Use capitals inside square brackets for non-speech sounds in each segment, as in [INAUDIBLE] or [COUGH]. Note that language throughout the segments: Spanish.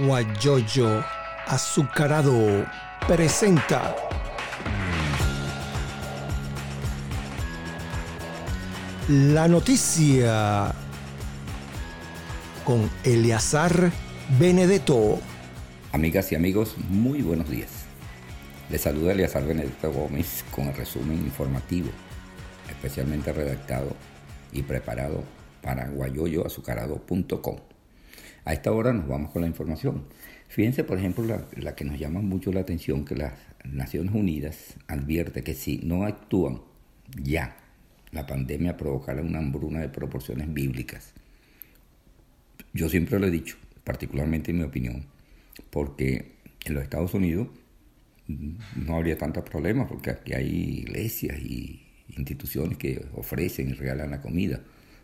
Guayoyo Azucarado presenta la noticia con Eleazar Benedetto. Amigas y amigos, muy buenos días. Les saluda Eleazar Benedetto Gómez con el resumen informativo, especialmente redactado y preparado para guayoyoazucarado.com. A esta hora nos vamos con la información. Fíjense, por ejemplo, la, que nos llama mucho la atención, que las Naciones Unidas advierte que si no actúan ya, la pandemia provocará una hambruna de proporciones bíblicas. Yo siempre lo he dicho, particularmente en mi opinión, porque en los Estados Unidos no habría tantos problemas, porque aquí hay iglesias y instituciones que ofrecen y regalan la comida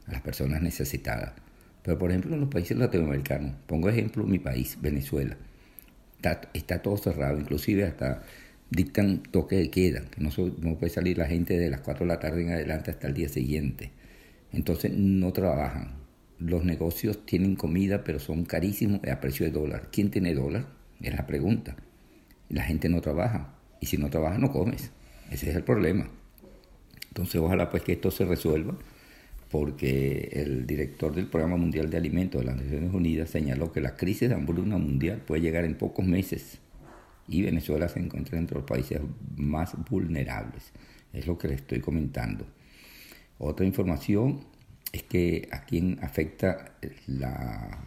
a las personas necesitadas. Pero por ejemplo en los países latinoamericanos, pongo ejemplo mi país, Venezuela, está, todo cerrado, inclusive hasta dictan toque de queda, que no, no puede salir la gente de las 4 de la tarde en adelante hasta el día siguiente. Entonces no trabajan. Los negocios tienen comida, pero son carísimos a precio de dólar. ¿Quién tiene dólar? Es la pregunta. La gente no trabaja. Y si no trabaja, no comes. Ese es el problema. Entonces, ojalá pues que esto se resuelva porque el director del Programa Mundial de Alimentos de las Naciones Unidas señaló que la crisis de hambruna mundial puede llegar en pocos meses y Venezuela se encuentra entre los países más vulnerables. Es lo que les estoy comentando. Otra información es que a quien afecta la,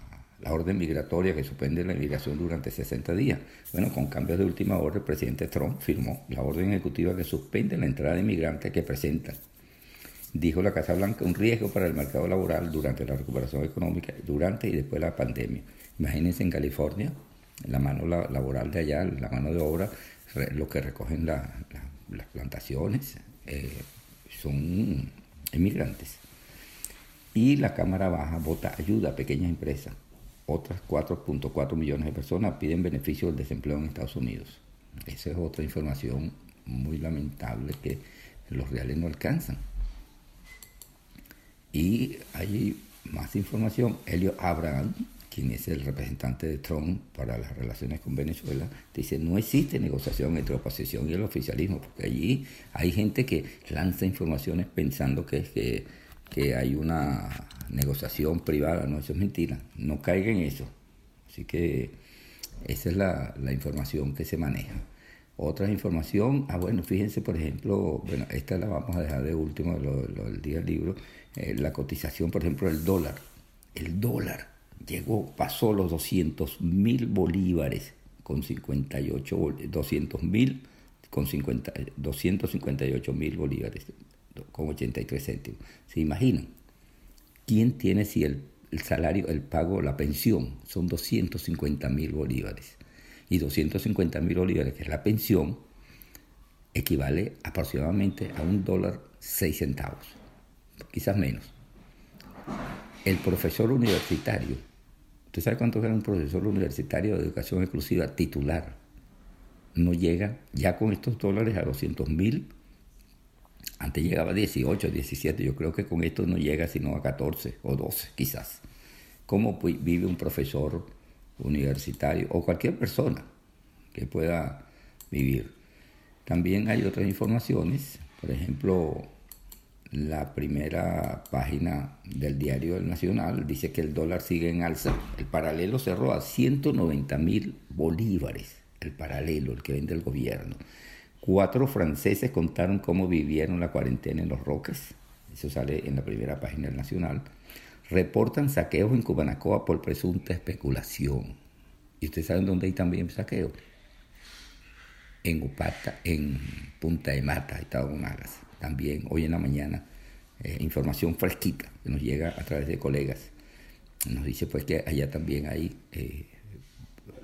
la orden migratoria que suspende la inmigración durante 60 días. Bueno, con cambios de última hora, el presidente Trump firmó la orden ejecutiva que suspende la entrada de inmigrantes que presentan dijo la Casa Blanca, un riesgo para el mercado laboral durante la recuperación económica, durante y después de la pandemia. Imagínense en California, la mano laboral de allá, la mano de obra, lo que recogen las plantaciones, eh, son inmigrantes. Y la Cámara Baja vota ayuda a pequeñas empresas. Otras 4.4 millones de personas piden beneficio del desempleo en Estados Unidos. Esa es otra información muy lamentable que los reales no alcanzan. Y hay más información. Elio Abraham, quien es el representante de Trump para las relaciones con Venezuela, dice, no existe negociación entre la oposición y el oficialismo, porque allí hay gente que lanza informaciones pensando que, que, que hay una negociación privada, no, eso es mentira, no caiga en eso. Así que esa es la, la información que se maneja. Otra información, ah bueno, fíjense por ejemplo, bueno, esta la vamos a dejar de último, lo, del día del libro, eh, la cotización, por ejemplo, del dólar. El dólar llegó, pasó los 200 mil bolívares con 58, 200 mil con 50, 258 mil bolívares con 83 céntimos. ¿Se imaginan? ¿Quién tiene si el, el salario, el pago, la pensión son 250 mil bolívares? Y 250 mil bolívares, que es la pensión, equivale aproximadamente a un dólar seis centavos, quizás menos. El profesor universitario, ¿usted sabe cuánto gana un profesor universitario de educación exclusiva titular? No llega ya con estos dólares a 200 mil. Antes llegaba a 18, 17. Yo creo que con esto no llega sino a 14 o 12 quizás. ¿Cómo vive un profesor universitario o cualquier persona que pueda vivir. También hay otras informaciones, por ejemplo, la primera página del diario El Nacional dice que el dólar sigue en alza. El paralelo cerró a 190 mil bolívares, el paralelo, el que vende el gobierno. Cuatro franceses contaron cómo vivieron la cuarentena en los Roques. Eso sale en la primera página del Nacional reportan saqueos en Cubanacoa por presunta especulación. ¿Y ustedes saben dónde hay también saqueos? En Upata, en Punta de Mata, Estado Monagas. También hoy en la mañana, eh, información fresquita que nos llega a través de colegas. Nos dice pues que allá también hay eh,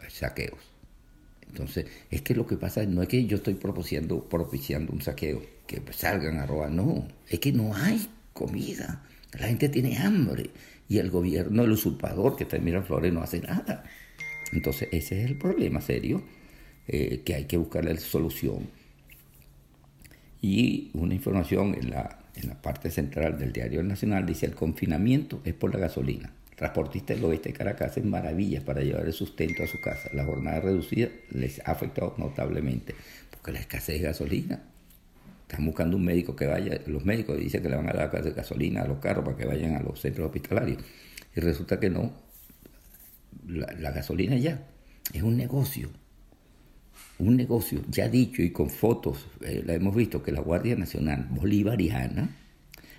saqueos. Entonces, es que lo que pasa no es que yo estoy propiciando, propiciando un saqueo, que salgan a robar, no, es que no hay comida. La gente tiene hambre y el gobierno, el usurpador que está en Miraflores, no hace nada. Entonces, ese es el problema serio eh, que hay que buscarle solución. Y una información en la, en la parte central del diario Nacional dice: el confinamiento es por la gasolina. transportistas del oeste de Caracas hacen maravillas para llevar el sustento a su casa. La jornada reducida les ha afectado notablemente, porque la escasez de gasolina. Están buscando un médico que vaya, los médicos dicen que le van a dar gasolina a los carros para que vayan a los centros hospitalarios. Y resulta que no. La, gasolina ya es un negocio. Un negocio ya dicho y con fotos, eh, la hemos visto que la Guardia Nacional Bolivariana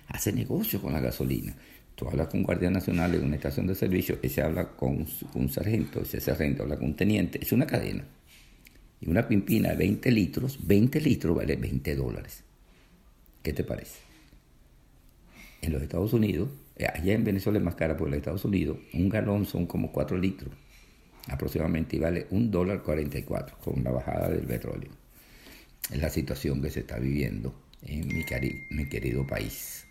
hace negocio con la gasolina. Tú hablas con un guardia nacional en una estación de servicio, ese habla con, un sargento, ese sargento habla con un teniente, es una cadena. Y una pimpina de 20 litros, 20 litros vale 20 dólares. ¿Qué te parece? En los Estados Unidos, eh, allá en Venezuela es más cara, porque en los Estados Unidos un galón son como 4 litros aproximadamente y vale un dólar 44 con la bajada del petróleo. Es la situación que se está viviendo en mi, mi querido país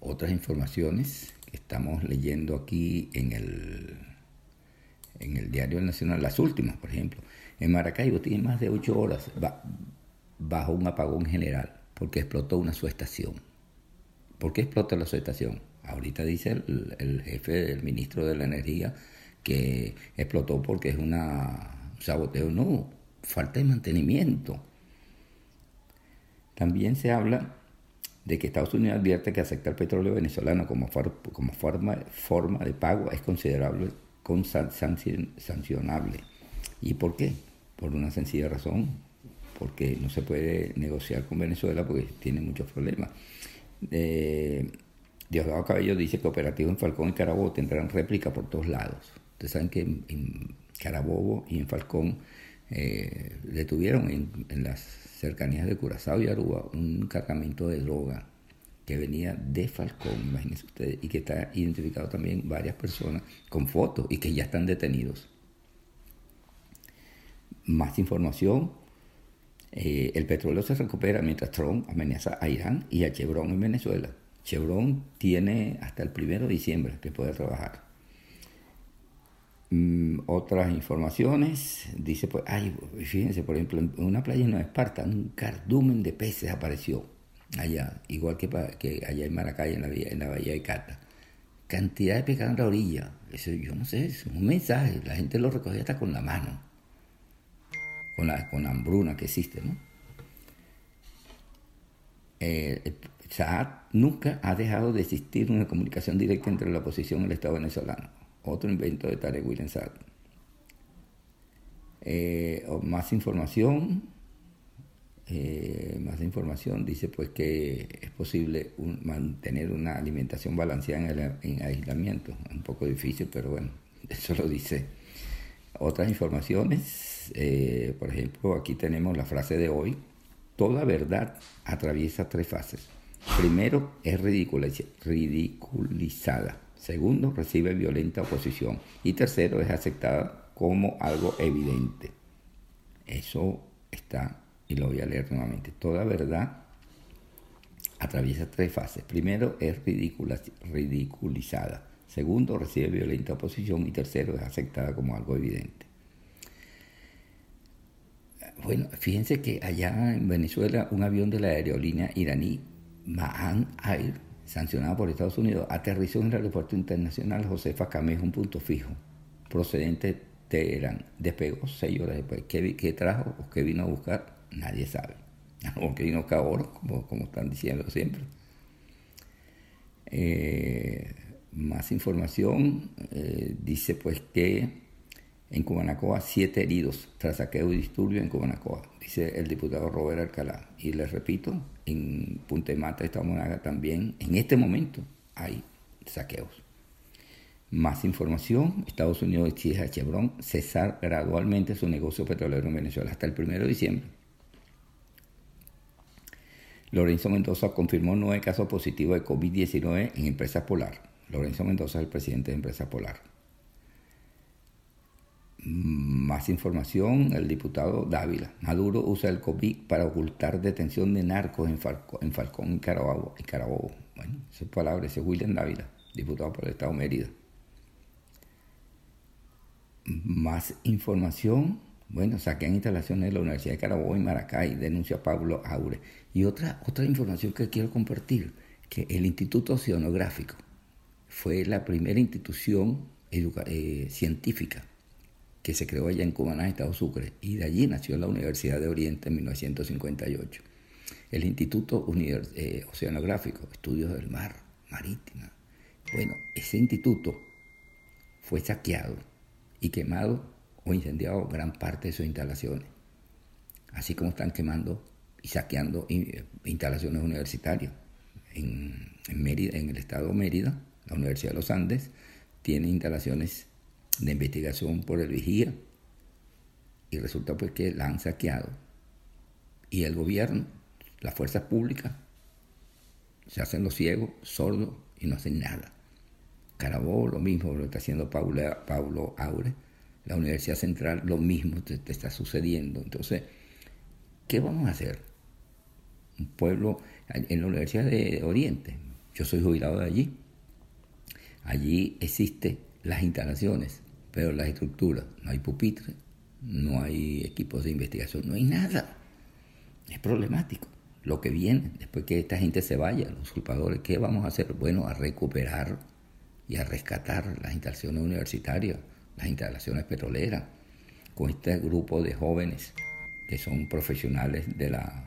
otras informaciones que estamos leyendo aquí en el, en el Diario Nacional, las últimas, por ejemplo. En Maracaibo tiene más de ocho horas bajo un apagón general porque explotó una subestación. ¿Por qué explota la subestación? Ahorita dice el, el jefe del ministro de la Energía que explotó porque es una un saboteo. No, falta de mantenimiento. También se habla de que Estados Unidos advierte que aceptar petróleo venezolano como, forma de pago es considerable, sancionable. ¿Y por qué? Por una sencilla razón, porque no se puede negociar con Venezuela porque tiene muchos problemas. Eh, Diosdado Cabello dice que operativos en Falcón y Carabobo tendrán réplica por todos lados. Ustedes saben que en, Carabobo y en Falcón eh, detuvieron en las cercanías de Curazao y Aruba, un cargamento de droga que venía de Falcón, imagínense ustedes, y que está identificado también varias personas con fotos y que ya están detenidos. Más información, eh, el petróleo se recupera mientras Trump amenaza a Irán y a Chevron en Venezuela. Chevron tiene hasta el primero de diciembre que puede trabajar. Mm, otras informaciones, dice, pues, ay, fíjense, por ejemplo, en una playa en Nueva Esparta, un cardumen de peces apareció allá, igual que, que allá en Maracay, en la, en la bahía de Cata. Cantidad de pescado en la orilla, eso yo no sé, es un mensaje, la gente lo recogía hasta con la mano, con la, con hambruna que existe, ¿no? Eh, Saad nunca ha dejado de existir una comunicación directa entre la oposición y el Estado venezolano. Otro invento de Tarek William eh, más información, eh, más información, dice pues que es posible mantener una alimentación balanceada en, aislamiento. Un poco difícil, pero bueno, [LAUGHS] eso lo dice. Otras informaciones, eh, por ejemplo, aquí tenemos la frase de hoy, toda verdad atraviesa tres fases. Primero es ridiculizada Segundo, recibe violenta oposición. Y tercero, es aceptada como algo evidente. Eso está, y lo voy a leer nuevamente. Toda verdad atraviesa tres fases. Primero, es ridiculizada. Segundo, recibe violenta oposición. Y tercero, es aceptada como algo evidente. Bueno, fíjense que allá en Venezuela un avión de la aerolínea iraní Mahan Air sancionado por Estados Unidos, aterrizó en el aeropuerto internacional Josefa Camejo, un punto fijo, procedente de Teherán. Despegó seis horas después. ¿Qué, trajo o qué vino a buscar? Nadie sabe. [LAUGHS] O que vino a buscar oro, como, como están diciendo siempre. Eh, más información, eh, dice pues que en Cubanacoa siete heridos tras saqueo y disturbio en Cubanacoa, dice el diputado Robert Alcalá. Y les repito, en Punta Mata, Estado Monaga también, en este momento hay saqueos. Más información, Estados Unidos exige a Chevron cesar gradualmente su negocio petrolero en Venezuela hasta el 1 de diciembre. Lorenzo Mendoza confirmó nueve casos positivos de COVID-19 en Empresa Polar. Lorenzo Mendoza es el presidente de Empresa Polar. Más información, el diputado Dávila. Maduro usa el COVID para ocultar detención de narcos en, en Falcón y Carabobo. Bueno, esas palabras, ese es William Dávila, diputado por el Estado Mérida. Más información, bueno, saquean instalaciones de la Universidad de Carabobo y Maracay, denuncia Pablo Aure. Y otra, otra información que quiero compartir, que el Instituto Oceanográfico, fue la primera institución eh, científica que se creó allá en Cumaná, Estado Sucre, y de allí nació la Universidad de Oriente en 1958. El Instituto eh, Oceanográfico, Estudios del Mar, Marítima. Bueno, ese instituto fue saqueado y quemado o incendiado gran parte de sus instalaciones, así como están quemando y saqueando eh, instalaciones universitarias. En, Mérida, en el estado de Mérida, la Universidad de los Andes tiene instalaciones de investigación por el vigía y resulta pues que la han saqueado y el gobierno, las fuerzas públicas, se hacen los ciegos, sordos y no hacen nada. Carabobo lo mismo lo está haciendo Paulo, Paulo Aure, la Universidad Central lo mismo te, está sucediendo. Entonces, ¿qué vamos a hacer? Un pueblo en la Universidad de Oriente, yo soy jubilado de allí, allí existen las instalaciones pero las estructuras, no hay pupitre, no hay equipos de investigación, no hay nada. Es problemático. Lo que viene, después que esta gente se vaya, los usurpadores, ¿qué vamos a hacer? Bueno, a recuperar y a rescatar las instalaciones universitarias, las instalaciones petroleras, con este grupo de jóvenes que son profesionales de, la,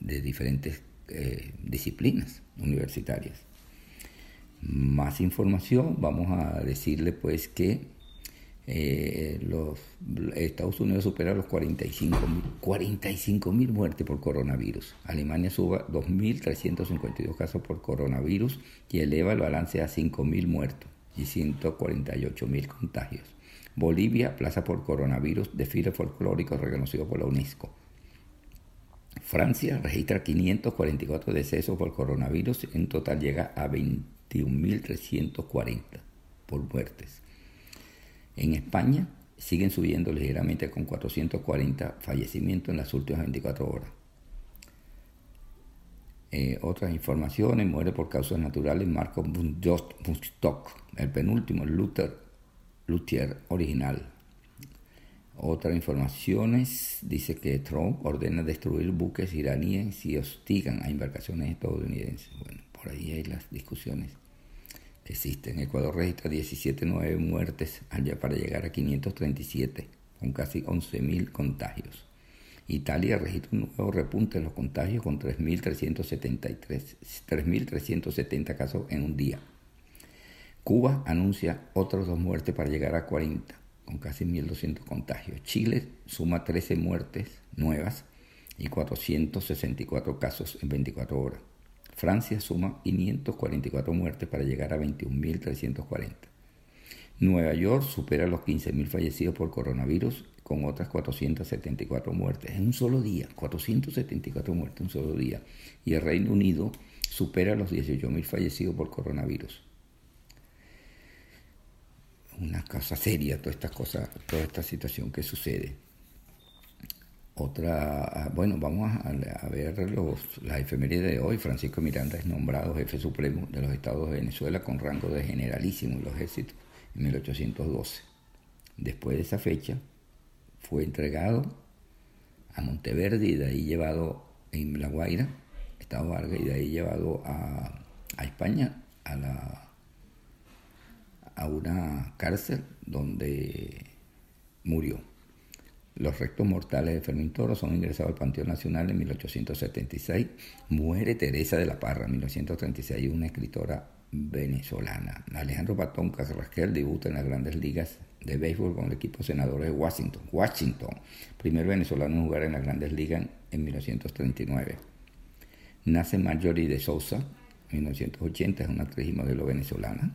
de diferentes eh, disciplinas universitarias más información, vamos a decirle pues que eh, los Estados Unidos supera los 45 mil muertes por coronavirus. Alemania suba 2.352 casos por coronavirus y eleva el balance a 5.000 muertos y 148.000 contagios. Bolivia plaza por coronavirus desfile folclórico reconocido por la UNESCO. Francia registra 544 decesos por coronavirus, en total llega a 20 21.340 por muertes. En España siguen subiendo ligeramente con 440 fallecimientos en las últimas 24 horas. Eh, otras informaciones, muere por causas naturales Marco Bunstock, el penúltimo Luther, Luthier original. Otras informaciones dice que Trump ordena destruir buques iraníes y hostigan a embarcaciones estadounidenses. Bueno, por ahí hay las discusiones que existen. Ecuador registra 17.9 muertes allá para llegar a 537, con casi 11.000 contagios. Italia registra un nuevo repunte en los contagios con 3.370 casos en un día. Cuba anuncia otras dos muertes para llegar a 40, con casi 1.200 contagios. Chile suma 13 muertes nuevas y 464 casos en 24 horas. Francia suma 544 muertes para llegar a 21.340. Nueva York supera los 15.000 fallecidos por coronavirus con otras 474 muertes en un solo día, 474 muertes en un solo día. Y el Reino Unido supera los 18.000 fallecidos por coronavirus. Una cosa seria toda esta cosa, toda esta situación que sucede. Otra, ah, bueno, vamos a, ver los, la efeméride de hoy. Francisco Miranda es nombrado jefe supremo de los estados de Venezuela con rango de generalísimo en los ejércitos en 1812. Después de esa fecha, fue entregado a Monteverde y de ahí llevado en La Guaira, Estado Vargas, y de ahí llevado a, España, a, la, a una cárcel donde murió. Los restos mortales de Fermín Toro son ingresados al Panteón Nacional en 1876. Muere Teresa de la Parra en 1936, una escritora venezolana. Alejandro Patón Carrasquel debuta en las grandes ligas de béisbol con el equipo senadores de Washington. Washington, primer venezolano en jugar en las grandes ligas en 1939. Nace Marjorie de Sousa en 1980, es una actriz y modelo venezolana.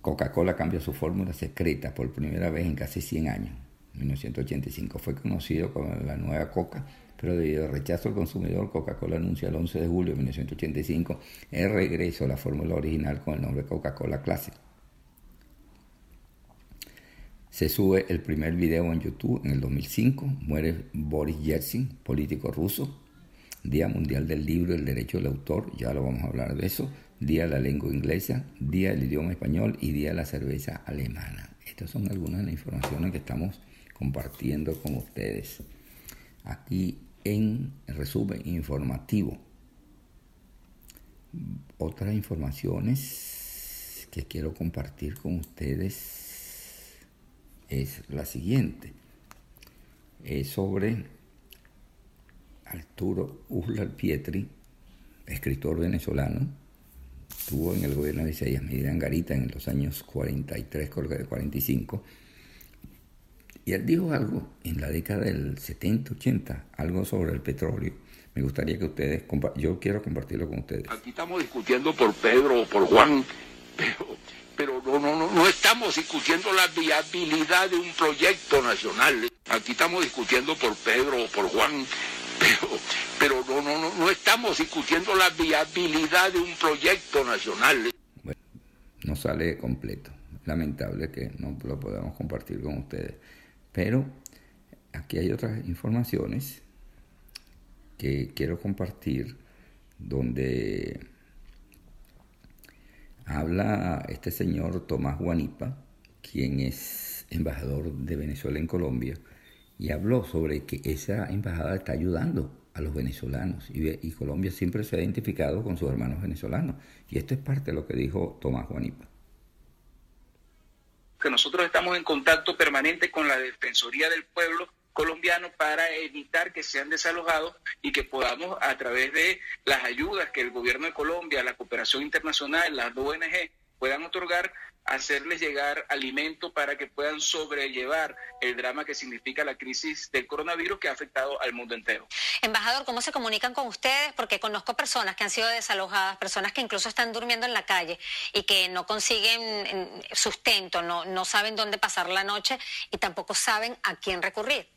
Coca-Cola cambia su fórmula secreta por primera vez en casi 100 años. 1985 fue conocido como la nueva Coca, pero debido al rechazo del consumidor, Coca-Cola anuncia el 11 de julio de 1985 el regreso a la fórmula original con el nombre Coca-Cola Classic. Se sube el primer video en YouTube en el 2005, muere Boris Yeltsin, político ruso, Día Mundial del Libro y el Derecho del Autor, ya lo vamos a hablar de eso, Día de la Lengua Inglesa, Día del Idioma Español y Día de la Cerveza Alemana. Estas son algunas de las informaciones que estamos compartiendo con ustedes. Aquí en resumen informativo. Otras informaciones que quiero compartir con ustedes es la siguiente. Es sobre Arturo Uslar Pietri, escritor venezolano. Estuvo en el gobierno de Isaías Medina Garita en los años 43, 45. Y él dijo algo en la década del 70, 80, algo sobre el petróleo me gustaría que ustedes, yo quiero compartirlo con ustedes. Aquí estamos discutiendo por Pedro o por Juan, pero, pero no, no, no, no estamos discutiendo la viabilidad de un proyecto nacional. Aquí estamos discutiendo por Pedro o por Juan, [LAUGHS] pero, pero no, no, no, no estamos discutiendo la viabilidad de un proyecto nacional. Bueno, no sale completo. Lamentable que no lo podamos compartir con ustedes. Pero aquí hay otras informaciones que quiero compartir donde habla este señor Tomás Guanipa, quien es embajador de Venezuela en Colombia, y habló sobre que esa embajada está ayudando a los venezolanos y, y, Colombia siempre se ha identificado con sus hermanos venezolanos. Y esto es parte de lo que dijo Tomás Guanipa. Que nosotros estamos en contacto permanente con la Defensoría del Pueblo colombianos para evitar que sean desalojados y que podamos a través de las ayudas que el gobierno de Colombia, la cooperación internacional, las ONG puedan otorgar, hacerles llegar alimento para que puedan sobrellevar el drama que significa la crisis del coronavirus que ha afectado al mundo entero. Embajador, ¿cómo se comunican con ustedes? Porque conozco personas que han sido desalojadas, personas que incluso están durmiendo en la calle y que no consiguen mm, sustento, no, no saben dónde pasar la noche y tampoco saben a quién recurrir.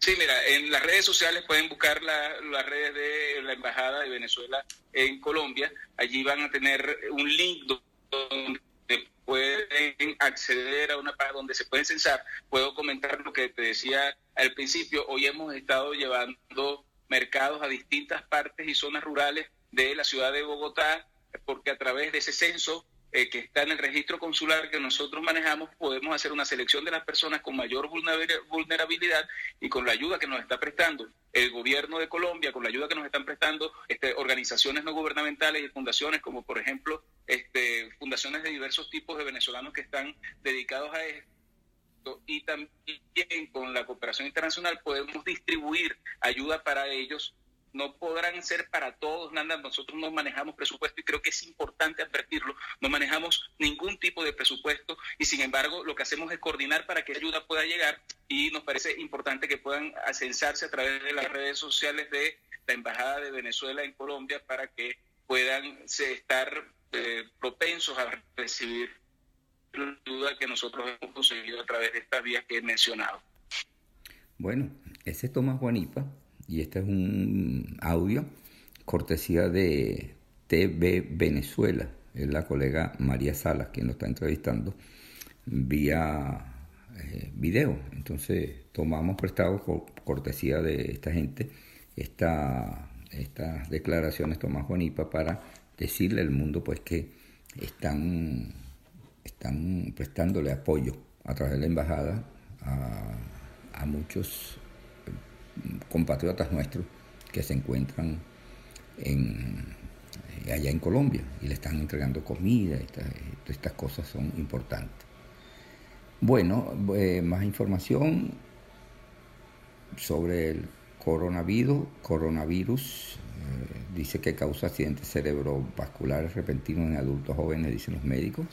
Sí, mira, en las redes sociales pueden buscar las redes de la Embajada de Venezuela en Colombia. Allí van a tener un link donde pueden acceder a una página donde se pueden censar. Puedo comentar lo que te decía al principio. Hoy hemos estado llevando mercados a distintas partes y zonas rurales de la ciudad de Bogotá, porque a través de ese censo eh, que está en el registro consular que nosotros manejamos, podemos hacer una selección de las personas con mayor vulnerabilidad y con la ayuda que nos está prestando el gobierno de Colombia, con la ayuda que nos están prestando este, organizaciones no gubernamentales y fundaciones como por ejemplo este, fundaciones de diversos tipos de venezolanos que están dedicados a esto. Y también con la cooperación internacional podemos distribuir ayuda para ellos no podrán ser para todos, nada, nosotros no manejamos presupuesto y creo que es importante advertirlo, no manejamos ningún tipo de presupuesto y sin embargo lo que hacemos es coordinar para que ayuda pueda llegar y nos parece importante que puedan ascensarse a través de las redes sociales de la Embajada de Venezuela en Colombia para que puedan estar eh, propensos a recibir la ayuda que nosotros hemos conseguido a través de estas vías que he mencionado. Bueno, ese es Tomás Juanipa, y este es un audio cortesía de TV Venezuela. Es la colega María Salas quien lo está entrevistando vía eh, video. Entonces tomamos prestado cortesía de esta gente esta, estas declaraciones Tomás Juanipa para decirle al mundo pues que están, están prestándole apoyo a través de la embajada a, a muchos compatriotas nuestros que se encuentran en, eh, allá en Colombia y le están entregando comida, estas, estas cosas son importantes. Bueno, eh, más información sobre el coronavirus. Coronavirus eh, dice que causa accidentes cerebrovasculares repentinos en adultos jóvenes, dicen los médicos.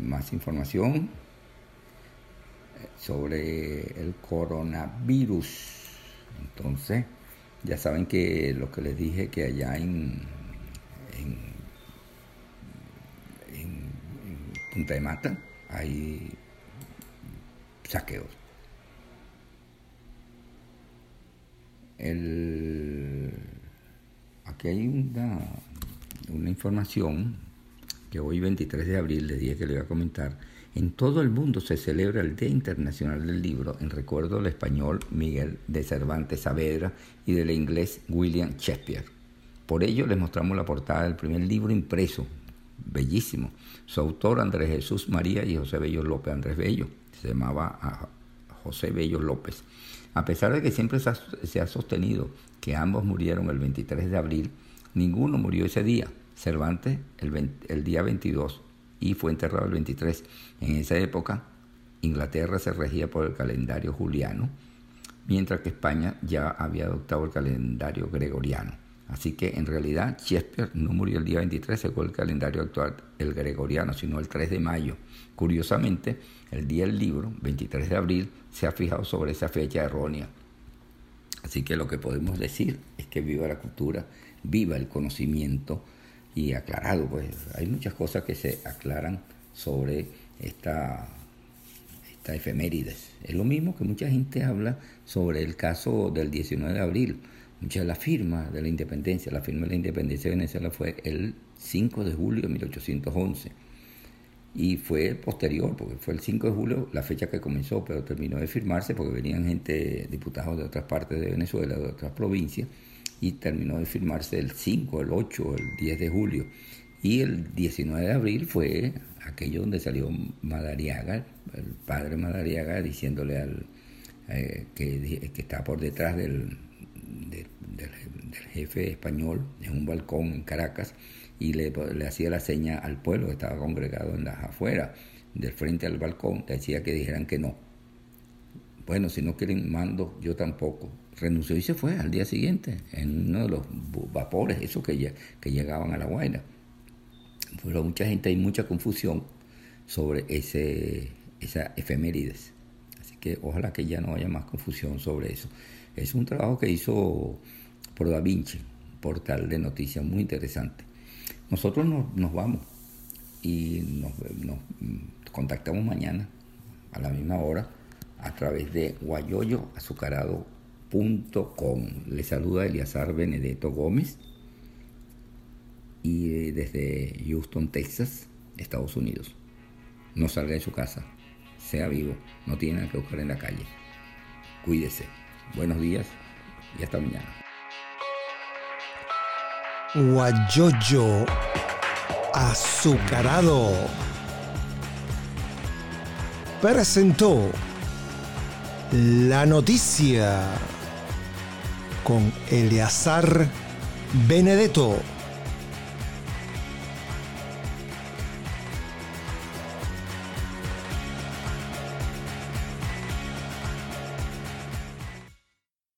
más información sobre el coronavirus. Entonces, ya saben que lo que les dije que allá en, en, Punta de Mata hay saqueos. El, aquí hay una, una información que hoy 23 de abril les dije que le iba a comentar en todo el mundo se celebra el Día Internacional del Libro en recuerdo del español Miguel de Cervantes Saavedra y del inglés William Shakespeare. Por ello les mostramos la portada del primer libro impreso, bellísimo. Su autor Andrés Jesús María y José Bello López Andrés Bello. Se llamaba José Bello López. A pesar de que siempre se ha sostenido que ambos murieron el 23 de abril, ninguno murió ese día Cervantes el, el día 22 y fue enterrado el 23. En esa época, Inglaterra se regía por el calendario juliano, mientras que España ya había adoptado el calendario gregoriano. Así que en realidad Shakespeare no murió el día 23 según el calendario actual, el gregoriano, sino el 3 de mayo. Curiosamente, el día del libro, 23 de abril, se ha fijado sobre esa fecha errónea. Así que lo que podemos decir es que viva la cultura, viva el conocimiento y aclarado, pues hay muchas cosas que se aclaran sobre esta, esta efemérides. Es lo mismo que mucha gente habla sobre el caso del 19 de abril Mucha la firma de la independencia, la firma de la independencia de Venezuela fue el 5 de julio de 1811 y fue posterior, porque fue el 5 de julio la fecha que comenzó, pero terminó de firmarse porque venían gente, diputados de otras partes de Venezuela, de otras provincias, y terminó de firmarse el 5, el 8, el 10 de julio. Y el 19 de abril fue aquello donde salió Madariaga, el padre Madariaga, diciéndole al eh, que, que está por detrás del, jefe español en un balcón en Caracas y le, hacía la seña al pueblo que estaba congregado en las afueras, del frente al balcón, decía que dijeran que no. Bueno, si no quieren mando, yo tampoco. Renunció y se fue al día siguiente en uno de los vapores, esos que, que llegaban a la Guaira. Pero mucha gente hay mucha confusión sobre ese, esa efemérides. Así que ojalá que ya no haya más confusión sobre eso. Es un trabajo que hizo por Vinci, portal de noticias muy interesante. Nosotros nos, vamos y nos, contactamos mañana a la misma hora a través de guayoyoazucarado.com. Le saluda Eliazar Benedetto Gómez y eh, desde Houston, Texas, Estados Unidos. No salga de su casa, sea vivo, no tiene nada que buscar en la calle. Cuídese. Buenos días y hasta mañana. Guayoyo azucarado presentó la noticia con Eleazar Benedetto.